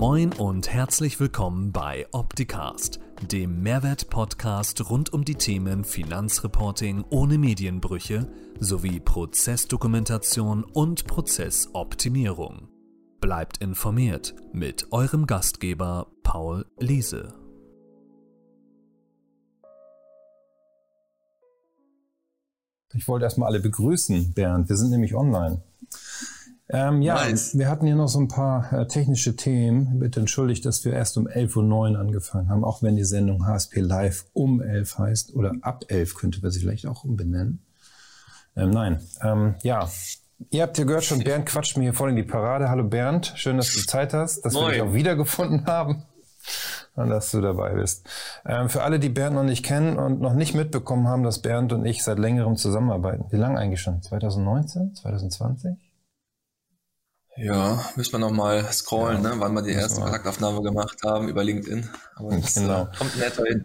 Moin und herzlich willkommen bei Opticast, dem Mehrwert-Podcast rund um die Themen Finanzreporting ohne Medienbrüche sowie Prozessdokumentation und Prozessoptimierung. Bleibt informiert mit eurem Gastgeber Paul Liese. Ich wollte erstmal alle begrüßen, Bernd. Wir sind nämlich online. Ähm, ja, nice. wir hatten hier noch so ein paar äh, technische Themen. Bitte entschuldigt, dass wir erst um 11.09 Uhr angefangen haben, auch wenn die Sendung HSP Live um 11 heißt oder ab 11 könnte man sie vielleicht auch umbenennen. Ähm, nein, ähm, ja. Ihr habt ja gehört schon, Bernd quatscht mir hier voll in die Parade. Hallo Bernd, schön, dass du Zeit hast, dass Moin. wir dich auch wiedergefunden haben und dass du dabei bist. Ähm, für alle, die Bernd noch nicht kennen und noch nicht mitbekommen haben, dass Bernd und ich seit längerem zusammenarbeiten. Wie lange eigentlich schon? 2019? 2020? Ja, müssen wir nochmal scrollen, ja, ne, wann wir die erste Kontaktaufnahme gemacht haben über LinkedIn. Aber das genau. Äh, kommt netter hin.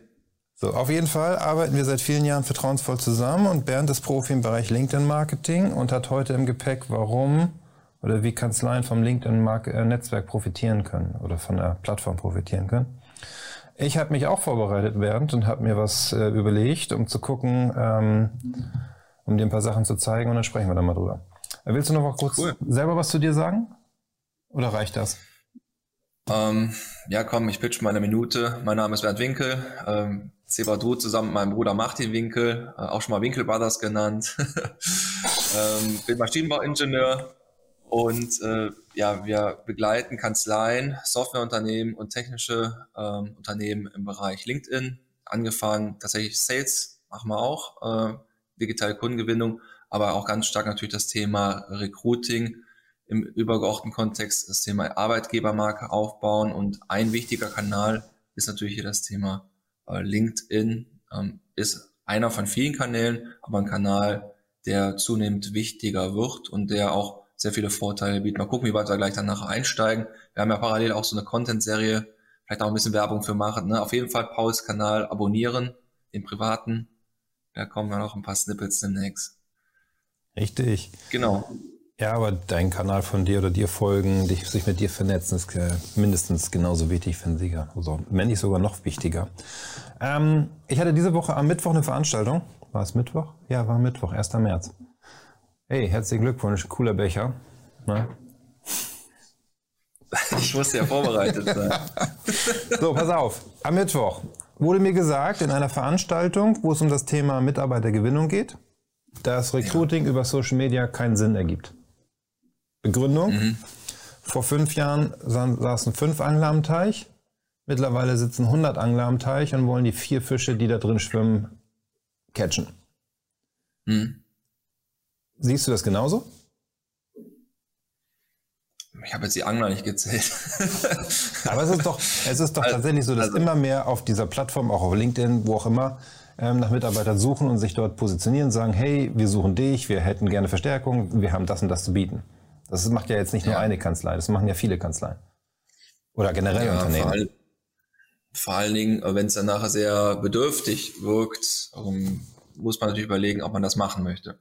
So, auf jeden Fall arbeiten wir seit vielen Jahren vertrauensvoll zusammen und Bernd ist Profi im Bereich LinkedIn-Marketing und hat heute im Gepäck, warum oder wie Kanzleien vom LinkedIn-Netzwerk profitieren können oder von der Plattform profitieren können. Ich habe mich auch vorbereitet, Bernd, und habe mir was äh, überlegt, um zu gucken, ähm, um dir ein paar Sachen zu zeigen und dann sprechen wir dann mal drüber. Willst du noch mal kurz cool. selber was zu dir sagen? Oder reicht das? Ähm, ja, komm, ich pitch mal eine Minute. Mein Name ist Bernd Winkel. Ähm, Sebadu zusammen mit meinem Bruder Martin Winkel, äh, auch schon mal Winkel Brothers genannt. ähm, bin Maschinenbauingenieur und äh, ja, wir begleiten Kanzleien, Softwareunternehmen und technische ähm, Unternehmen im Bereich LinkedIn. Angefangen tatsächlich Sales machen wir auch, äh, digitale Kundengewinnung aber auch ganz stark natürlich das Thema Recruiting im übergeordneten Kontext, das Thema Arbeitgebermarke aufbauen und ein wichtiger Kanal ist natürlich hier das Thema äh, LinkedIn, ähm, ist einer von vielen Kanälen, aber ein Kanal, der zunehmend wichtiger wird und der auch sehr viele Vorteile bietet. Mal gucken, wie weit wir gleich dann nachher einsteigen. Wir haben ja parallel auch so eine Content-Serie, vielleicht auch ein bisschen Werbung für machen. Ne? Auf jeden Fall Pauls Kanal abonnieren, den privaten. Da kommen ja noch ein paar Snippets demnächst. Richtig. Genau. Ja, aber dein Kanal von dir oder dir folgen, dich, sich mit dir vernetzen, ist äh, mindestens genauso wichtig, finde ich. Also, wenn nicht sogar noch wichtiger. Ähm, ich hatte diese Woche am Mittwoch eine Veranstaltung. War es Mittwoch? Ja, war Mittwoch, 1. März. Hey, herzlichen Glückwunsch, cooler Becher. Na? Ich musste ja vorbereitet sein. so, pass auf. Am Mittwoch wurde mir gesagt, in einer Veranstaltung, wo es um das Thema Mitarbeitergewinnung geht, dass Recruiting ja. über Social Media keinen Sinn ergibt. Begründung? Mhm. Vor fünf Jahren saßen fünf Angler am Teich. Mittlerweile sitzen 100 Angler am Teich und wollen die vier Fische, die da drin schwimmen, catchen. Mhm. Siehst du das genauso? Ich habe jetzt die Angler nicht gezählt. Aber es ist doch, es ist doch also, tatsächlich so, dass also, immer mehr auf dieser Plattform, auch auf LinkedIn, wo auch immer, ähm, nach Mitarbeitern suchen und sich dort positionieren, sagen, hey, wir suchen dich, wir hätten gerne Verstärkung, wir haben das und das zu bieten. Das macht ja jetzt nicht nur eine Kanzlei, das machen ja viele Kanzleien. Oder generell ja, Unternehmen. Vor, all, vor allen Dingen, wenn es dann nachher sehr bedürftig wirkt, ähm, muss man natürlich überlegen, ob man das machen möchte.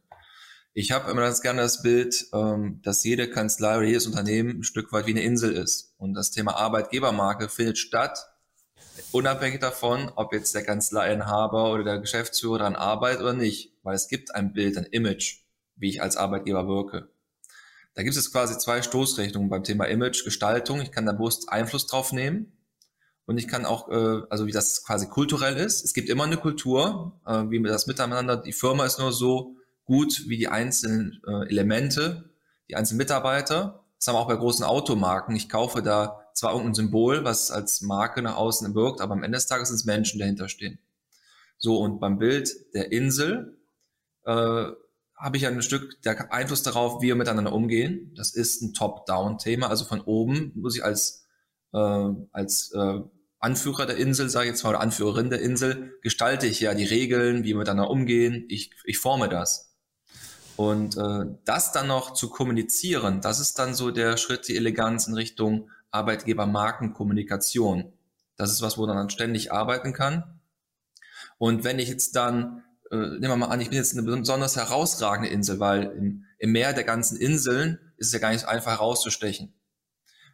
Ich habe immer ganz gerne das Bild, ähm, dass jede Kanzlei oder jedes Unternehmen ein Stück weit wie eine Insel ist. Und das Thema Arbeitgebermarke findet statt, unabhängig davon, ob jetzt der Kanzleiinhaber oder der Geschäftsführer daran arbeitet oder nicht, weil es gibt ein Bild, ein Image, wie ich als Arbeitgeber wirke. Da gibt es quasi zwei Stoßrichtungen beim Thema Image, Gestaltung. Ich kann da bewusst Einfluss drauf nehmen und ich kann auch, äh, also wie das quasi kulturell ist. Es gibt immer eine Kultur, äh, wie das miteinander. Die Firma ist nur so gut wie die einzelnen äh, Elemente, die einzelnen Mitarbeiter. Das haben wir auch bei großen Automarken. Ich kaufe da zwar irgendein Symbol, was als Marke nach außen wirkt, aber am Ende des Tages sind es Menschen, dahinter stehen. So, und beim Bild der Insel äh, habe ich ein Stück der Einfluss darauf, wie wir miteinander umgehen. Das ist ein Top-Down-Thema, also von oben muss ich als, äh, als äh, Anführer der Insel, sage ich jetzt mal, oder Anführerin der Insel, gestalte ich ja die Regeln, wie wir miteinander umgehen. Ich, ich forme das. Und äh, das dann noch zu kommunizieren, das ist dann so der Schritt, die Eleganz in Richtung Arbeitgeber-Markenkommunikation. Das ist was, wo man dann ständig arbeiten kann. Und wenn ich jetzt dann, äh, nehmen wir mal an, ich bin jetzt eine besonders herausragende Insel, weil im, im Meer der ganzen Inseln ist es ja gar nicht so einfach herauszustechen.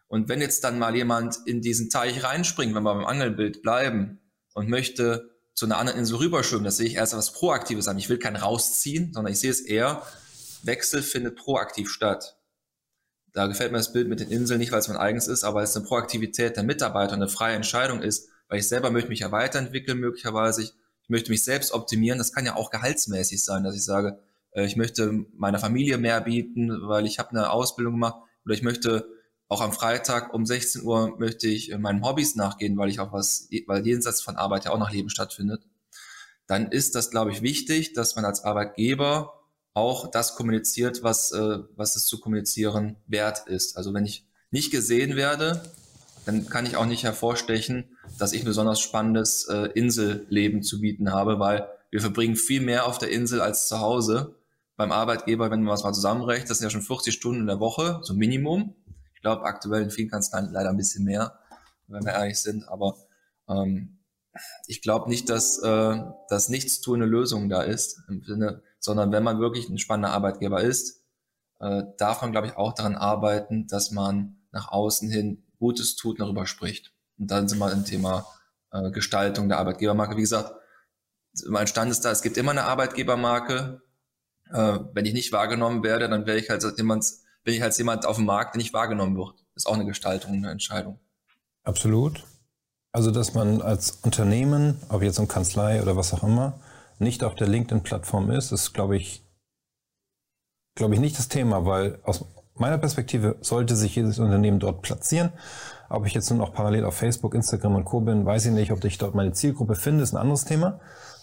Und wenn jetzt dann mal jemand in diesen Teich reinspringt, wenn wir beim Angelbild bleiben und möchte zu einer anderen Insel rüberschwimmen, das sehe ich erst als Proaktives an. Ich will kein rausziehen, sondern ich sehe es eher, Wechsel findet proaktiv statt. Da gefällt mir das Bild mit den Inseln nicht, weil es mein eigenes ist, aber es ist eine Proaktivität der Mitarbeiter, eine freie Entscheidung ist, weil ich selber möchte mich ja weiterentwickeln möglicherweise. Ich, ich möchte mich selbst optimieren. Das kann ja auch gehaltsmäßig sein, dass ich sage, äh, ich möchte meiner Familie mehr bieten, weil ich habe eine Ausbildung gemacht oder ich möchte auch am Freitag um 16 Uhr möchte ich äh, meinen Hobbys nachgehen, weil ich auch was, weil jenseits von Arbeit ja auch noch Leben stattfindet. Dann ist das, glaube ich, wichtig, dass man als Arbeitgeber auch das kommuniziert, was, äh, was es zu kommunizieren wert ist. Also wenn ich nicht gesehen werde, dann kann ich auch nicht hervorstechen, dass ich ein besonders spannendes äh, Inselleben zu bieten habe, weil wir verbringen viel mehr auf der Insel als zu Hause. Beim Arbeitgeber, wenn man was mal zusammenrechnet, das sind ja schon 40 Stunden in der Woche, so Minimum. Ich glaube, aktuell in vielen Kanzleien leider ein bisschen mehr, wenn wir ehrlich sind. Aber ähm, ich glaube nicht, dass äh, das Nichtstun eine Lösung da ist, im Sinne, sondern wenn man wirklich ein spannender Arbeitgeber ist, äh, darf man, glaube ich, auch daran arbeiten, dass man nach außen hin Gutes tut, darüber spricht. Und dann sind wir im Thema äh, Gestaltung der Arbeitgebermarke. Wie gesagt, mein Stand ist da, es gibt immer eine Arbeitgebermarke. Äh, wenn ich nicht wahrgenommen werde, dann wäre ich halt jemand, bin ich halt jemand auf dem Markt, der nicht wahrgenommen wird. Das ist auch eine Gestaltung, eine Entscheidung. Absolut. Also, dass man als Unternehmen, ob jetzt in Kanzlei oder was auch immer, nicht auf der LinkedIn-Plattform ist, ist, glaube ich, glaube ich, nicht das Thema, weil aus meiner Perspektive sollte sich jedes Unternehmen dort platzieren. Ob ich jetzt nur noch parallel auf Facebook, Instagram und Co. bin, weiß ich nicht. Ob ich dort meine Zielgruppe finde, ist ein anderes Thema.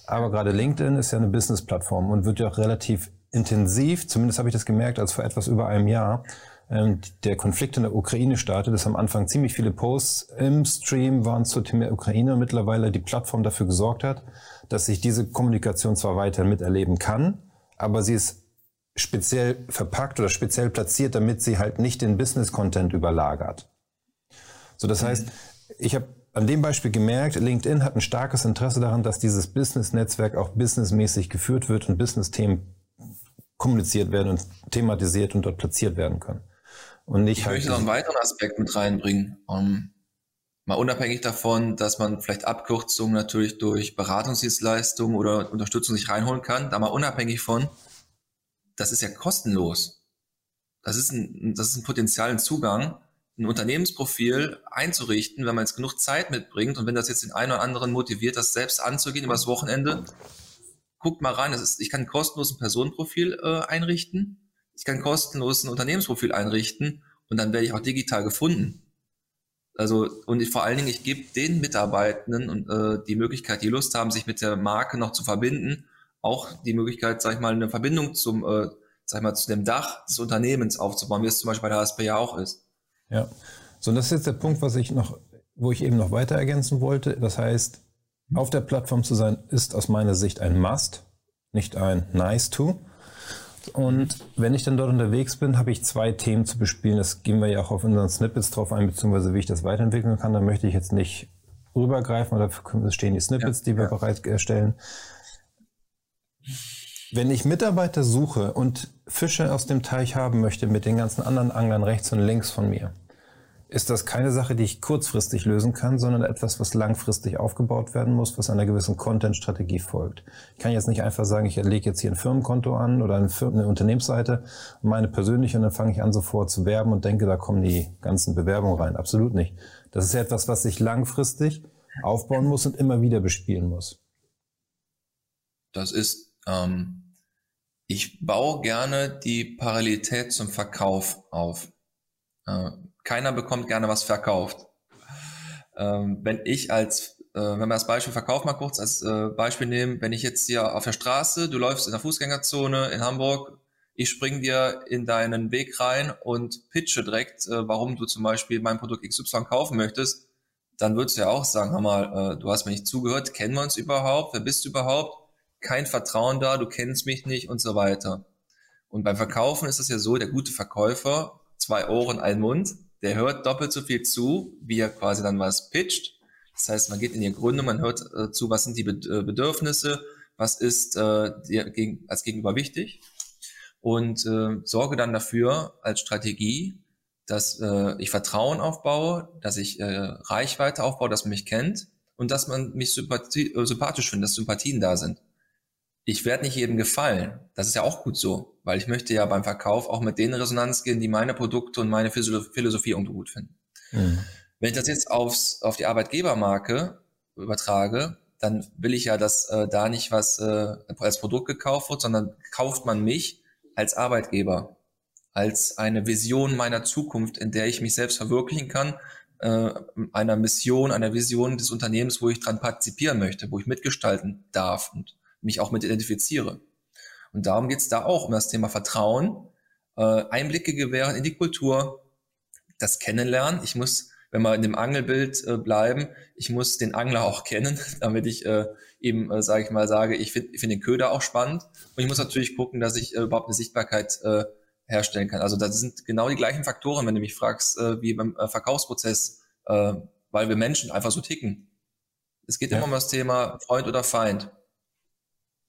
Aber gerade LinkedIn ist ja eine Business-Plattform und wird ja auch relativ intensiv, zumindest habe ich das gemerkt, als vor etwas über einem Jahr, der Konflikt in der Ukraine startet, ist am Anfang ziemlich viele Posts im Stream waren zum Thema Ukraine und mittlerweile die Plattform dafür gesorgt hat, dass ich diese Kommunikation zwar weiter miterleben kann, aber sie ist speziell verpackt oder speziell platziert, damit sie halt nicht den Business-Content überlagert. So, das mhm. heißt, ich habe an dem Beispiel gemerkt, LinkedIn hat ein starkes Interesse daran, dass dieses Business-Netzwerk auch businessmäßig geführt wird und Business-Themen kommuniziert werden und thematisiert und dort platziert werden können. Und nicht ich halt möchte noch einen weiteren Aspekt mit reinbringen. Um, mal unabhängig davon, dass man vielleicht Abkürzungen natürlich durch Beratungsdienstleistungen oder Unterstützung sich reinholen kann, da mal unabhängig von, das ist ja kostenlos. Das ist ein, das ist ein potenzialen Zugang, ein Unternehmensprofil einzurichten, wenn man jetzt genug Zeit mitbringt und wenn das jetzt den einen oder anderen motiviert, das selbst anzugehen über das Wochenende, guckt mal rein. Das ist, ich kann kostenlos ein Personenprofil äh, einrichten, ich kann kostenlos ein Unternehmensprofil einrichten und dann werde ich auch digital gefunden. Also und ich, vor allen Dingen, ich gebe den Mitarbeitenden und äh, die Möglichkeit, die Lust haben, sich mit der Marke noch zu verbinden, auch die Möglichkeit, sag ich mal, eine Verbindung zum, äh, sag ich mal, zu dem Dach des Unternehmens aufzubauen, wie es zum Beispiel bei der HSP ja auch ist. Ja, so und das ist jetzt der Punkt, was ich noch, wo ich eben noch weiter ergänzen wollte. Das heißt, auf der Plattform zu sein, ist aus meiner Sicht ein Must, nicht ein Nice to. Und wenn ich dann dort unterwegs bin, habe ich zwei Themen zu bespielen. Das gehen wir ja auch auf unseren Snippets drauf ein, beziehungsweise wie ich das weiterentwickeln kann. Da möchte ich jetzt nicht rübergreifen, oder dafür stehen die Snippets, ja, die wir ja. bereitstellen. Wenn ich Mitarbeiter suche und Fische aus dem Teich haben möchte mit den ganzen anderen Anglern rechts und links von mir, ist das keine Sache, die ich kurzfristig lösen kann, sondern etwas, was langfristig aufgebaut werden muss, was einer gewissen Content-Strategie folgt. Ich kann jetzt nicht einfach sagen, ich lege jetzt hier ein Firmenkonto an oder eine, Firmen eine Unternehmensseite meine persönliche und dann fange ich an sofort zu werben und denke, da kommen die ganzen Bewerbungen rein. Absolut nicht. Das ist ja etwas, was ich langfristig aufbauen muss und immer wieder bespielen muss. Das ist, ähm, ich baue gerne die Parallelität zum Verkauf auf. Äh, keiner bekommt gerne was verkauft. Ähm, wenn ich als, äh, wenn wir das Beispiel Verkauf mal kurz als äh, Beispiel nehmen, wenn ich jetzt hier auf der Straße, du läufst in der Fußgängerzone in Hamburg, ich spring dir in deinen Weg rein und pitche direkt, äh, warum du zum Beispiel mein Produkt XY kaufen möchtest, dann würdest du ja auch sagen, hör mal, äh, du hast mir nicht zugehört, kennen wir uns überhaupt, wer bist du überhaupt? Kein Vertrauen da, du kennst mich nicht und so weiter. Und beim Verkaufen ist es ja so, der gute Verkäufer, zwei Ohren, ein Mund, der hört doppelt so viel zu, wie er quasi dann was pitcht. Das heißt, man geht in die Gründe, man hört äh, zu, was sind die äh, Bedürfnisse, was ist äh, dir gegen, als Gegenüber wichtig und äh, sorge dann dafür als Strategie, dass äh, ich Vertrauen aufbaue, dass ich äh, Reichweite aufbaue, dass man mich kennt und dass man mich äh, sympathisch findet, dass Sympathien da sind. Ich werde nicht jedem gefallen. Das ist ja auch gut so, weil ich möchte ja beim Verkauf auch mit denen Resonanz gehen, die meine Produkte und meine Philosophie irgendwo gut finden. Mhm. Wenn ich das jetzt aufs, auf die Arbeitgebermarke übertrage, dann will ich ja, dass äh, da nicht was äh, als Produkt gekauft wird, sondern kauft man mich als Arbeitgeber, als eine Vision meiner Zukunft, in der ich mich selbst verwirklichen kann, äh, einer Mission, einer Vision des Unternehmens, wo ich dran partizipieren möchte, wo ich mitgestalten darf und mich auch mit identifiziere. Und darum geht es da auch um das Thema Vertrauen, äh, Einblicke gewähren in die Kultur, das Kennenlernen. Ich muss, wenn wir in dem Angelbild äh, bleiben, ich muss den Angler auch kennen, damit ich äh, eben, äh, sage ich mal, sage, ich finde find den Köder auch spannend. Und ich muss natürlich gucken, dass ich äh, überhaupt eine Sichtbarkeit äh, herstellen kann. Also das sind genau die gleichen Faktoren, wenn du mich fragst, äh, wie beim äh, Verkaufsprozess, äh, weil wir Menschen einfach so ticken. Es geht ja. immer um das Thema Freund oder Feind.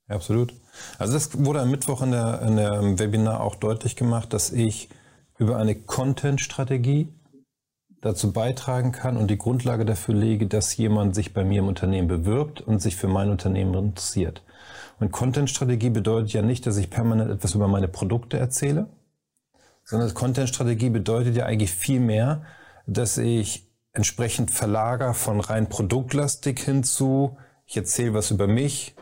Ja, absolut. Also das wurde am Mittwoch in der, in der Webinar auch deutlich gemacht, dass ich über eine Content-Strategie dazu beitragen kann und die Grundlage dafür lege, dass jemand sich bei mir im Unternehmen bewirbt und sich für mein Unternehmen interessiert. Und Content-Strategie bedeutet ja nicht, dass ich permanent etwas über meine Produkte erzähle, sondern Content-Strategie bedeutet ja eigentlich viel mehr, dass ich entsprechend verlager von rein produktlastig hinzu, ich erzähle was über mich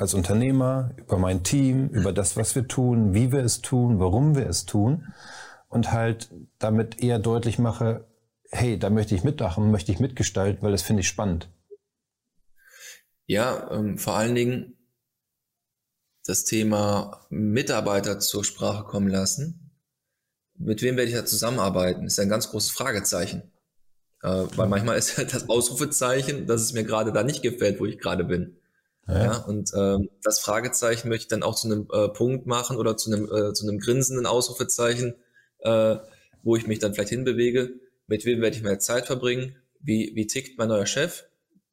als Unternehmer, über mein Team, über das, was wir tun, wie wir es tun, warum wir es tun und halt damit eher deutlich mache, hey, da möchte ich mitmachen, möchte ich mitgestalten, weil das finde ich spannend. Ja, ähm, vor allen Dingen das Thema Mitarbeiter zur Sprache kommen lassen mit wem werde ich da zusammenarbeiten? Ist ein ganz großes Fragezeichen. Äh, weil manchmal ist ja das Ausrufezeichen, dass es mir gerade da nicht gefällt, wo ich gerade bin. Ja. ja und ähm, das Fragezeichen möchte ich dann auch zu einem äh, Punkt machen oder zu einem, äh, zu einem grinsenden Ausrufezeichen, äh, wo ich mich dann vielleicht hinbewege. Mit wem werde ich mehr Zeit verbringen? Wie, wie tickt mein neuer Chef?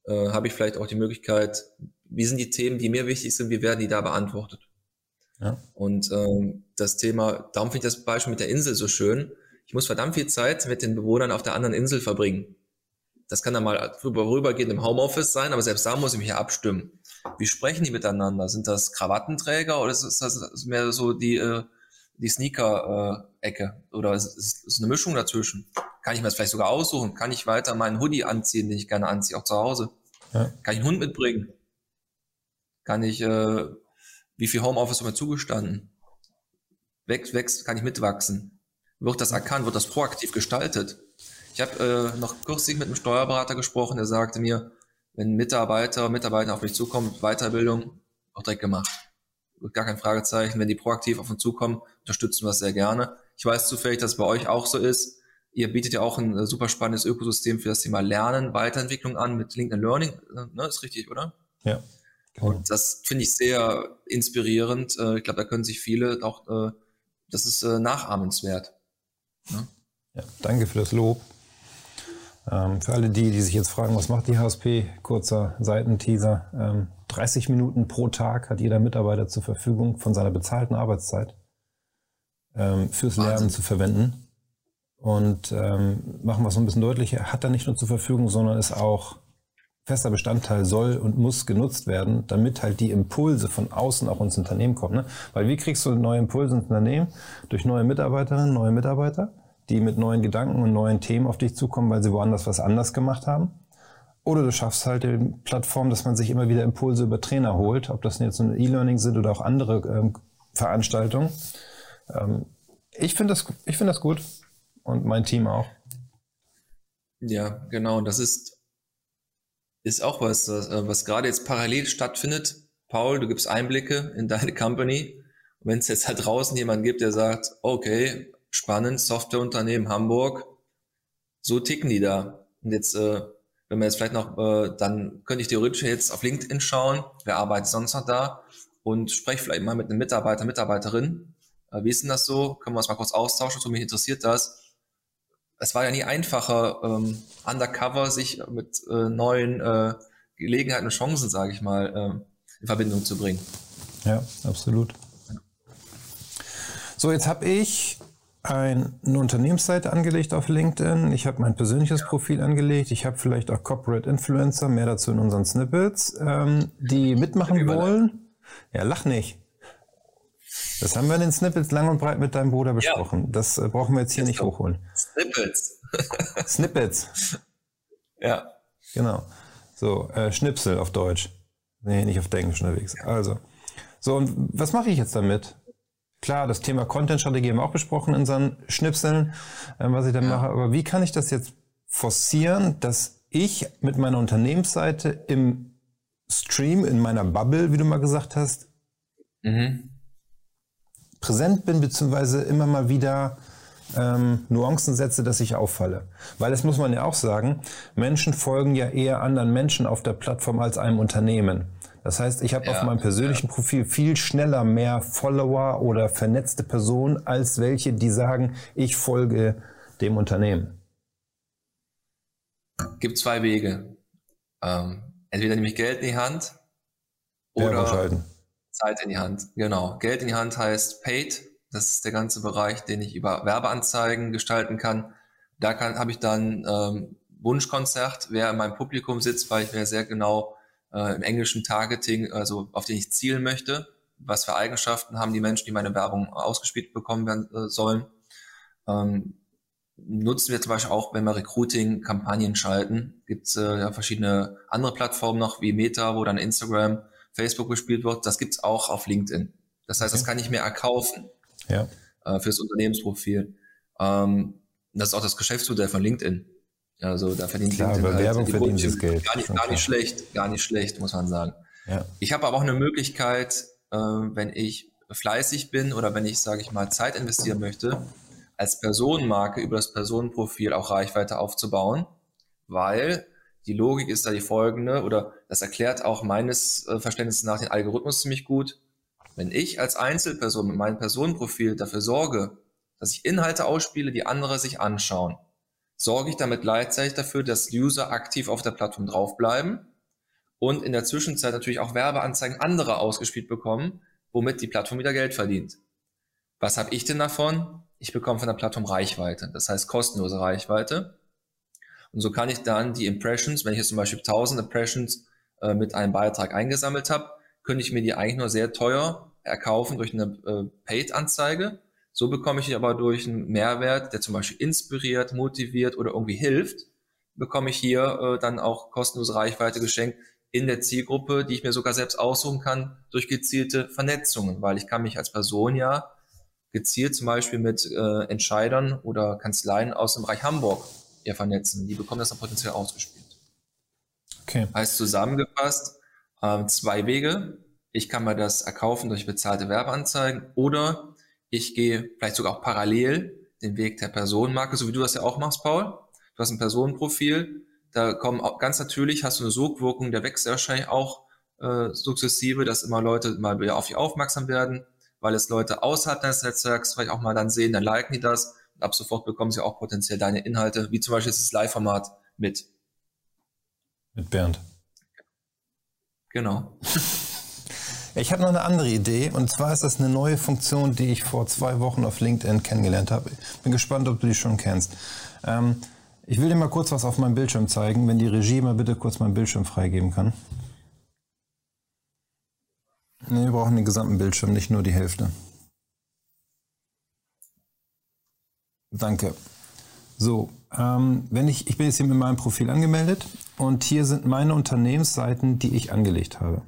Äh, Habe ich vielleicht auch die Möglichkeit, wie sind die Themen, die mir wichtig sind, wie werden die da beantwortet? Ja. Und ähm, das Thema, darum finde ich das Beispiel mit der Insel so schön. Ich muss verdammt viel Zeit mit den Bewohnern auf der anderen Insel verbringen. Das kann dann mal vorübergehend im Homeoffice sein, aber selbst da muss ich mich ja abstimmen. Wie sprechen die miteinander? Sind das Krawattenträger oder ist das mehr so die, äh, die Sneaker-Ecke? Oder ist es eine Mischung dazwischen? Kann ich mir das vielleicht sogar aussuchen? Kann ich weiter meinen Hoodie anziehen, den ich gerne anziehe, auch zu Hause? Ja. Kann ich einen Hund mitbringen? Kann ich äh, wie viel Homeoffice wird mir zugestanden? Wächst, wächst, kann ich mitwachsen? Wird das erkannt? Wird das proaktiv gestaltet? Ich habe äh, noch kürzlich mit einem Steuerberater gesprochen, der sagte mir, wenn Mitarbeiter, Mitarbeiter auf mich zukommen, Weiterbildung, auch direkt gemacht. Gar kein Fragezeichen. Wenn die proaktiv auf uns zukommen, unterstützen wir das sehr gerne. Ich weiß zufällig, dass es bei euch auch so ist. Ihr bietet ja auch ein äh, super spannendes Ökosystem für das Thema Lernen, Weiterentwicklung an mit LinkedIn Learning. Äh, ne, ist richtig, oder? Ja. Und das finde ich sehr inspirierend. Äh, ich glaube, da können sich viele auch, das ist nachahmenswert. Ja? ja, danke für das Lob. Ähm, für alle die, die sich jetzt fragen, was macht die HSP? Kurzer Seitenteaser. Ähm, 30 Minuten pro Tag hat jeder Mitarbeiter zur Verfügung von seiner bezahlten Arbeitszeit ähm, fürs. Lernen zu verwenden. Und ähm, machen wir es so ein bisschen deutlicher, hat er nicht nur zur Verfügung, sondern ist auch fester Bestandteil soll und muss genutzt werden, damit halt die Impulse von außen auch ins Unternehmen kommen. Ne? Weil wie kriegst du neue Impulse ins Unternehmen? Durch neue Mitarbeiterinnen, neue Mitarbeiter, die mit neuen Gedanken und neuen Themen auf dich zukommen, weil sie woanders was anders gemacht haben. Oder du schaffst halt die Plattform, dass man sich immer wieder Impulse über Trainer holt, ob das jetzt ein E-Learning sind oder auch andere ähm, Veranstaltungen. Ähm, ich finde das, ich das gut und mein Team auch. Ja, genau. Das ist ist auch was, äh, was gerade jetzt parallel stattfindet. Paul, du gibst Einblicke in deine Company. Und wenn es jetzt halt draußen jemand gibt, der sagt, okay, spannend, Softwareunternehmen Hamburg, so ticken die da. Und jetzt, äh, wenn man jetzt vielleicht noch, äh, dann könnte ich theoretisch jetzt auf LinkedIn schauen, wer arbeitet sonst noch da und spreche vielleicht mal mit einem Mitarbeiter, Mitarbeiterin. Äh, wie ist denn das so? Können wir uns mal kurz austauschen? So mich interessiert das es war ja nie einfacher, ähm, undercover sich mit äh, neuen äh, Gelegenheiten und Chancen, sage ich mal, äh, in Verbindung zu bringen. Ja, absolut. So, jetzt habe ich eine Unternehmensseite angelegt auf LinkedIn. Ich habe mein persönliches Profil angelegt. Ich habe vielleicht auch Corporate Influencer, mehr dazu in unseren Snippets, ähm, die mitmachen wollen. Ja, lach nicht. Das haben wir in den Snippets lang und breit mit deinem Bruder besprochen. Ja. Das äh, brauchen wir jetzt hier nicht hochholen. Snippets. Snippets. Ja. Genau. So, äh, Schnipsel auf Deutsch. Nee, nicht auf Englisch unterwegs. Also. So, und was mache ich jetzt damit? Klar, das Thema Content-Strategie haben wir auch besprochen in unseren Schnipseln, äh, was ich dann ja. mache. Aber wie kann ich das jetzt forcieren, dass ich mit meiner Unternehmensseite im Stream, in meiner Bubble, wie du mal gesagt hast, mhm. präsent bin, beziehungsweise immer mal wieder ähm, Nuancen setze, dass ich auffalle. Weil das muss man ja auch sagen, Menschen folgen ja eher anderen Menschen auf der Plattform als einem Unternehmen. Das heißt, ich habe ja, auf meinem persönlichen ja. Profil viel schneller mehr Follower oder vernetzte Personen als welche, die sagen, ich folge dem Unternehmen. Gibt zwei Wege. Ähm, entweder nehme ich Geld in die Hand oder Zeit in die Hand. Genau. Geld in die Hand heißt paid. Das ist der ganze Bereich, den ich über Werbeanzeigen gestalten kann. Da habe ich dann ähm, Wunschkonzert, wer in meinem Publikum sitzt, weil ich mir sehr genau äh, im englischen Targeting, also auf den ich zielen möchte. Was für Eigenschaften haben die Menschen, die meine Werbung ausgespielt bekommen werden äh, sollen? Ähm, nutzen wir zum Beispiel auch, wenn wir Recruiting-Kampagnen schalten. Gibt es äh, ja verschiedene andere Plattformen noch, wie Meta, wo dann Instagram, Facebook gespielt wird. Das gibt's auch auf LinkedIn. Das heißt, okay. das kann ich mir erkaufen ja. äh, fürs Unternehmensprofil. Ähm, das ist auch das Geschäftsmodell von LinkedIn. Also da verdient Klar, LinkedIn halt Werbung verdient das Geld. Gar nicht, gar nicht schlecht, gar nicht schlecht, muss man sagen. Ja. Ich habe aber auch eine Möglichkeit, äh, wenn ich fleißig bin oder wenn ich, sage ich mal, Zeit investieren möchte, als Personenmarke über das Personenprofil auch Reichweite aufzubauen, weil die Logik ist da die folgende, oder das erklärt auch meines äh, Verständnisses nach den Algorithmus ziemlich gut. Wenn ich als Einzelperson mit meinem Personenprofil dafür sorge, dass ich Inhalte ausspiele, die andere sich anschauen, sorge ich damit gleichzeitig dafür, dass User aktiv auf der Plattform draufbleiben und in der Zwischenzeit natürlich auch Werbeanzeigen anderer ausgespielt bekommen, womit die Plattform wieder Geld verdient. Was habe ich denn davon? Ich bekomme von der Plattform Reichweite, das heißt kostenlose Reichweite. Und so kann ich dann die Impressions, wenn ich jetzt zum Beispiel 1000 Impressions äh, mit einem Beitrag eingesammelt habe, könnte ich mir die eigentlich nur sehr teuer erkaufen durch eine äh, Paid-Anzeige so bekomme ich aber durch einen Mehrwert, der zum Beispiel inspiriert, motiviert oder irgendwie hilft, bekomme ich hier äh, dann auch kostenlose Reichweite geschenkt in der Zielgruppe, die ich mir sogar selbst aussuchen kann durch gezielte Vernetzungen, weil ich kann mich als Person ja gezielt zum Beispiel mit äh, Entscheidern oder Kanzleien aus dem Bereich Hamburg eher vernetzen. Die bekommen das dann potenziell ausgespielt. Okay. Heißt zusammengefasst, äh, zwei Wege. Ich kann mir das erkaufen durch bezahlte Werbeanzeigen oder ich gehe vielleicht sogar auch parallel den Weg der Personenmarke, so wie du das ja auch machst, Paul. Du hast ein Personenprofil, da kommen auch ganz natürlich, hast du eine Sogwirkung, der wächst ja wahrscheinlich auch äh, sukzessive, dass immer Leute mal wieder auf dich aufmerksam werden, weil es Leute außerhalb deines Netzwerks vielleicht auch mal dann sehen, dann liken die das und ab sofort bekommen sie auch potenziell deine Inhalte, wie zum Beispiel das Live-Format mit. Mit Bernd. Genau. Ich habe noch eine andere Idee und zwar ist das eine neue Funktion, die ich vor zwei Wochen auf LinkedIn kennengelernt habe. Bin gespannt, ob du die schon kennst. Ähm, ich will dir mal kurz was auf meinem Bildschirm zeigen, wenn die Regie mal bitte kurz meinen Bildschirm freigeben kann. Nee, wir brauchen den gesamten Bildschirm, nicht nur die Hälfte. Danke. So, ähm, wenn ich, ich bin jetzt hier mit meinem Profil angemeldet und hier sind meine Unternehmensseiten, die ich angelegt habe.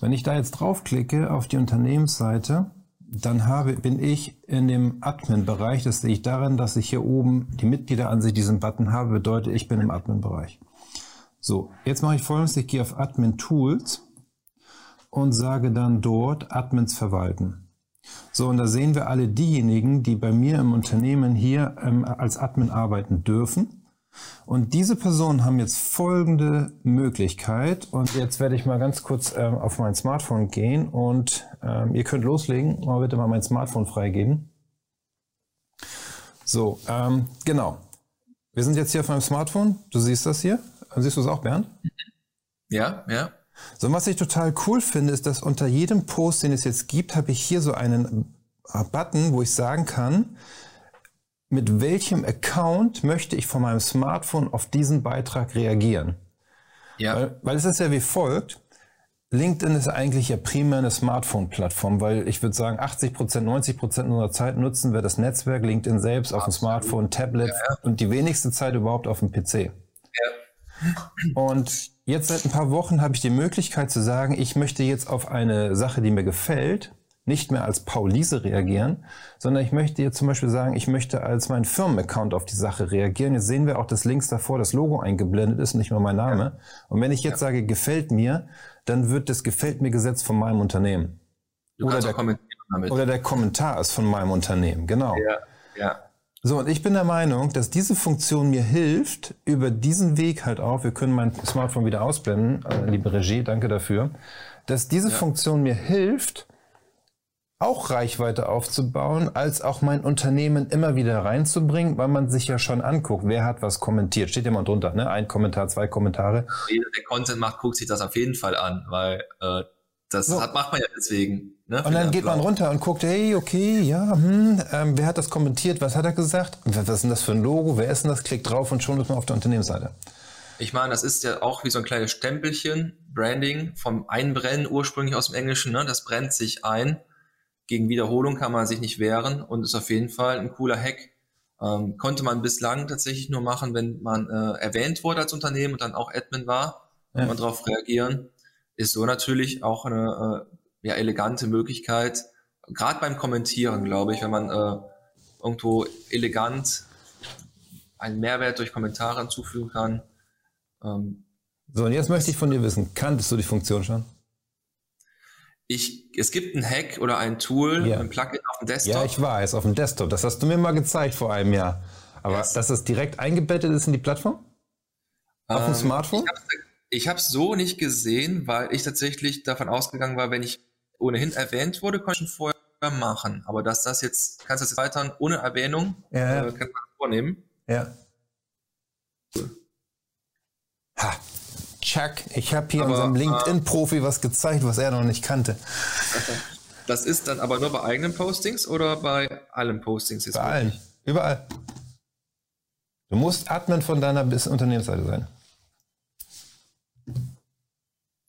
Wenn ich da jetzt draufklicke auf die Unternehmensseite, dann habe, bin ich in dem Admin-Bereich. Das sehe ich daran, dass ich hier oben die Mitgliederansicht diesen Button habe, bedeutet, ich bin im Admin-Bereich. So, jetzt mache ich folgendes. Ich gehe auf Admin Tools und sage dann dort Admins verwalten. So, und da sehen wir alle diejenigen, die bei mir im Unternehmen hier ähm, als Admin arbeiten dürfen. Und diese Personen haben jetzt folgende Möglichkeit. Und jetzt werde ich mal ganz kurz ähm, auf mein Smartphone gehen und ähm, ihr könnt loslegen. Mal bitte mal mein Smartphone freigeben. So, ähm, genau. Wir sind jetzt hier auf meinem Smartphone. Du siehst das hier. Siehst du es auch, Bernd? Ja, ja. So, was ich total cool finde, ist, dass unter jedem Post, den es jetzt gibt, habe ich hier so einen Button, wo ich sagen kann, mit welchem Account möchte ich von meinem Smartphone auf diesen Beitrag reagieren. Ja. Weil, weil es ist ja wie folgt. LinkedIn ist eigentlich ja primär eine Smartphone-Plattform, weil ich würde sagen, 80 Prozent, 90 Prozent unserer Zeit nutzen wir das Netzwerk LinkedIn selbst auf dem Smartphone, Tablet ja, ja. und die wenigste Zeit überhaupt auf dem PC. Ja. Und jetzt seit ein paar Wochen habe ich die Möglichkeit zu sagen, ich möchte jetzt auf eine Sache, die mir gefällt, nicht mehr als Paul Liese reagieren, sondern ich möchte jetzt zum Beispiel sagen, ich möchte als mein Firmenaccount auf die Sache reagieren. Jetzt sehen wir auch, dass links davor das Logo eingeblendet ist, nicht mehr mein Name. Und wenn ich jetzt sage, gefällt mir, dann wird das gefällt mir Gesetz von meinem Unternehmen. oder der, oder der Kommentar ist von meinem Unternehmen, genau. Ja, ja. So, und ich bin der Meinung, dass diese Funktion mir hilft, über diesen Weg halt auch, wir können mein Smartphone wieder ausblenden, äh, liebe Regie, danke dafür, dass diese ja. Funktion mir hilft, auch Reichweite aufzubauen, als auch mein Unternehmen immer wieder reinzubringen, weil man sich ja schon anguckt, wer hat was kommentiert. Steht ja mal drunter, ne? Ein Kommentar, zwei Kommentare. Jeder, der Content macht, guckt sich das auf jeden Fall an, weil äh, das so. hat, macht man ja deswegen. Ne? Und dann geht man runter und guckt, hey, okay, ja, hm, ähm, wer hat das kommentiert, was hat er gesagt? Was ist denn das für ein Logo? Wer ist denn das? Klickt drauf und schon ist man auf der Unternehmensseite. Ich meine, das ist ja auch wie so ein kleines Stempelchen, Branding vom Einbrennen ursprünglich aus dem Englischen, ne? Das brennt sich ein gegen Wiederholung kann man sich nicht wehren und ist auf jeden Fall ein cooler Hack. Ähm, konnte man bislang tatsächlich nur machen, wenn man äh, erwähnt wurde als Unternehmen und dann auch Admin war, ja. man darauf reagieren. Ist so natürlich auch eine äh, ja, elegante Möglichkeit, gerade beim Kommentieren, glaube ich, wenn man äh, irgendwo elegant einen Mehrwert durch Kommentare hinzufügen kann. Ähm, so, und jetzt möchte ich von dir wissen, kanntest du die Funktion schon? Ich, es gibt ein Hack oder ein Tool, ja. ein Plugin auf dem Desktop. Ja, ich weiß, auf dem Desktop. Das hast du mir mal gezeigt vor einem Jahr. Aber yes. dass es direkt eingebettet ist in die Plattform? Auf dem ähm, Smartphone? Ich habe es so nicht gesehen, weil ich tatsächlich davon ausgegangen war, wenn ich ohnehin erwähnt wurde, konnte ich schon vorher machen. Aber dass das jetzt, kannst du das weiter ohne Erwähnung, ja. äh, kann man vornehmen. Ja. Ha, Chuck, ich habe hier aber, unserem äh, LinkedIn-Profi was gezeigt, was er noch nicht kannte. Das ist dann aber nur bei eigenen Postings oder bei allen Postings? Jetzt bei allen, überall. Du musst Admin von deiner Unternehmensseite sein.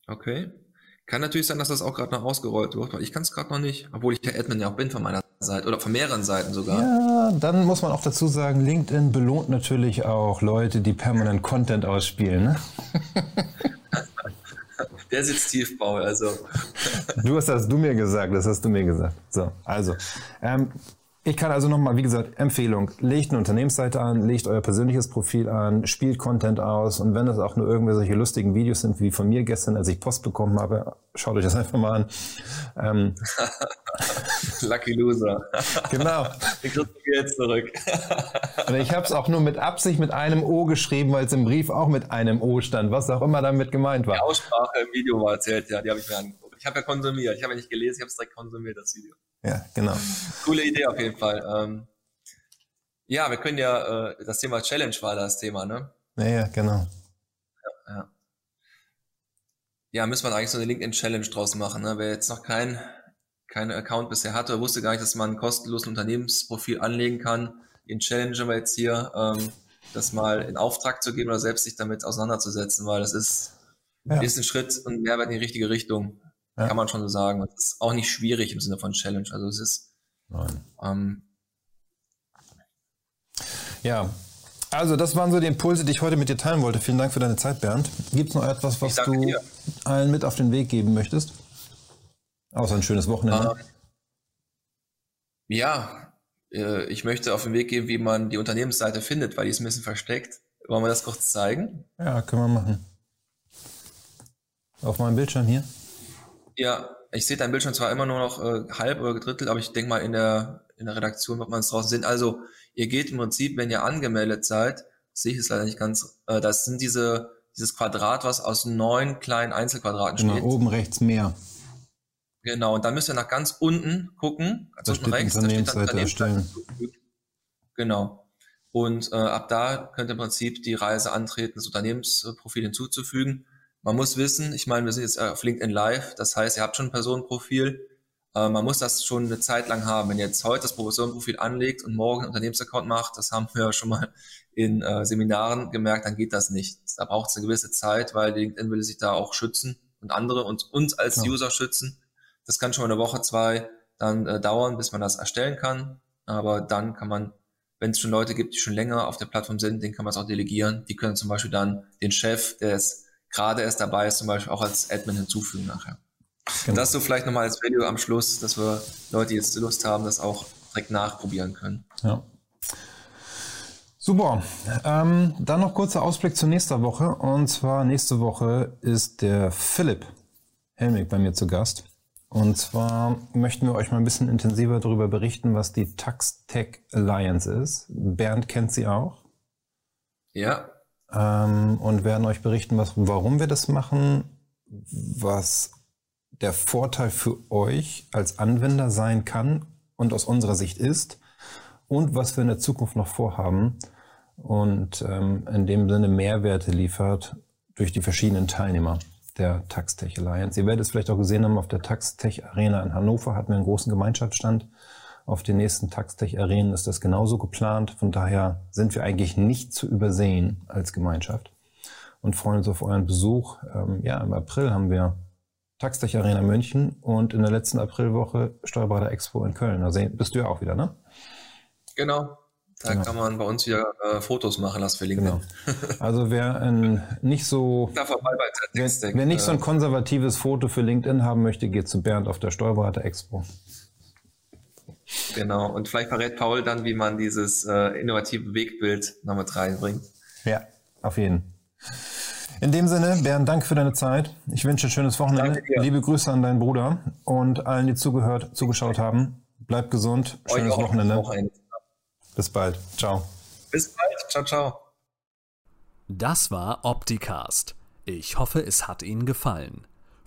Okay. Kann natürlich sein, dass das auch gerade noch ausgerollt wird, weil ich kann es gerade noch nicht, obwohl ich der Admin ja auch bin von meiner Seite oder von mehreren Seiten sogar. Ja, dann muss man auch dazu sagen, LinkedIn belohnt natürlich auch Leute, die permanent Content ausspielen. Ne? Der sitzt tief, Paul, also. Du hast das du mir gesagt, das hast du mir gesagt. So, also. Ähm, ich kann also nochmal, wie gesagt, Empfehlung, legt eine Unternehmensseite an, legt euer persönliches Profil an, spielt Content aus und wenn das auch nur irgendwelche lustigen Videos sind, wie von mir gestern, als ich Post bekommen habe, schaut euch das einfach mal an. Ähm, Lucky Loser. Genau. Ich kriegst du jetzt zurück. und ich habe es auch nur mit Absicht mit einem O geschrieben, weil es im Brief auch mit einem O stand, was auch immer damit gemeint war. Die Aussprache im Video war erzählt, ja, die habe ich mir angeguckt. Ich habe ja konsumiert, ich habe ja nicht gelesen, ich habe es direkt konsumiert, das Video. Ja, genau. Coole Idee auf jeden Fall. Ähm, ja, wir können ja, äh, das Thema Challenge war das Thema, ne? Ja, ja, genau. Ja, ja. ja müssen wir eigentlich so eine LinkedIn-Challenge draus machen. Ne? Wer jetzt noch kein, keinen Account bisher hatte, wusste gar nicht, dass man kostenlos ein Unternehmensprofil anlegen kann. Den challengen wir jetzt hier, ähm, das mal in Auftrag zu geben oder selbst sich damit auseinanderzusetzen, weil das ist, ja. ist ein Schritt und Mehrwert in die richtige Richtung. Ja. Kann man schon so sagen. Das ist auch nicht schwierig im Sinne von Challenge. Also es ist. Nein. Ähm, ja, also das waren so die Impulse, die ich heute mit dir teilen wollte. Vielen Dank für deine Zeit, Bernd. Gibt es noch etwas, was du dir. allen mit auf den Weg geben möchtest? Außer ein schönes Wochenende. Ähm, ja, äh, ich möchte auf den Weg geben, wie man die Unternehmensseite findet, weil die ist ein bisschen versteckt. Wollen wir das kurz zeigen? Ja, können wir machen. Auf meinem Bildschirm hier. Ja, ich sehe dein Bildschirm zwar immer nur noch äh, halb oder gedrittelt, aber ich denke mal, in der, in der Redaktion wird man es draußen sehen. Also, ihr geht im Prinzip, wenn ihr angemeldet seid, sehe ich es leider nicht ganz, äh, das sind diese, dieses Quadrat, was aus neun kleinen Einzelquadraten genau, steht. oben rechts mehr. Genau, und dann müsst ihr nach ganz unten gucken, also unten rechts, da steht dann erstellen. Genau. Und äh, ab da könnt ihr im Prinzip die Reise antreten, das Unternehmensprofil hinzuzufügen. Man muss wissen, ich meine, wir sind jetzt auf LinkedIn Live, das heißt, ihr habt schon ein Personenprofil. Äh, äh, man muss das schon eine Zeit lang haben. Wenn jetzt heute das Professorenprofil anlegt und morgen einen Unternehmensaccount macht, das haben wir ja schon mal in äh, Seminaren gemerkt, dann geht das nicht. Da braucht es eine gewisse Zeit, weil LinkedIn will sich da auch schützen und andere und uns als ja. User schützen. Das kann schon mal eine Woche, zwei dann äh, dauern, bis man das erstellen kann. Aber dann kann man, wenn es schon Leute gibt, die schon länger auf der Plattform sind, den kann man es auch delegieren. Die können zum Beispiel dann den Chef, der es gerade erst dabei ist, zum Beispiel auch als Admin hinzufügen nachher. Genau. Das so vielleicht nochmal als Video am Schluss, dass wir Leute, die jetzt Lust haben, das auch direkt nachprobieren können. Ja. Super. Ähm, dann noch kurzer Ausblick zur nächsten Woche. Und zwar nächste Woche ist der Philipp Helmig bei mir zu Gast. Und zwar möchten wir euch mal ein bisschen intensiver darüber berichten, was die Tax Tech Alliance ist. Bernd kennt sie auch. Ja. Ähm, und werden euch berichten, was, warum wir das machen, was der Vorteil für euch als Anwender sein kann und aus unserer Sicht ist und was wir in der Zukunft noch vorhaben und ähm, in dem Sinne Mehrwerte liefert durch die verschiedenen Teilnehmer der Taxtech Alliance. Ihr werdet es vielleicht auch gesehen haben, auf der Taxtech Arena in Hannover hatten wir einen großen Gemeinschaftsstand. Auf den nächsten Taxtech Arenen ist das genauso geplant. Von daher sind wir eigentlich nicht zu übersehen als Gemeinschaft und freuen uns auf euren Besuch. Ähm, ja, im April haben wir Taxtech Arena München und in der letzten Aprilwoche Steuerberater Expo in Köln. Da bist du ja auch wieder, ne? Genau. Da genau. kann man bei uns wieder äh, Fotos machen lassen für LinkedIn. Genau. Also wer ein nicht so wer, wer, nicht so ein äh, konservatives Foto für LinkedIn haben möchte, geht zu Bernd auf der Steuerberater Expo. Genau. Und vielleicht verrät Paul dann, wie man dieses äh, innovative Wegbild noch mit reinbringt. Ja, auf jeden Fall. In dem Sinne, Bernd, danke für deine Zeit. Ich wünsche ein schönes Wochenende. Liebe Grüße an deinen Bruder und allen, die zugehört, zugeschaut haben. Bleibt gesund. Schönes Wochenende. Wochenende. Bis bald. Ciao. Bis bald. Ciao, ciao. Das war Opticast. Ich hoffe, es hat Ihnen gefallen.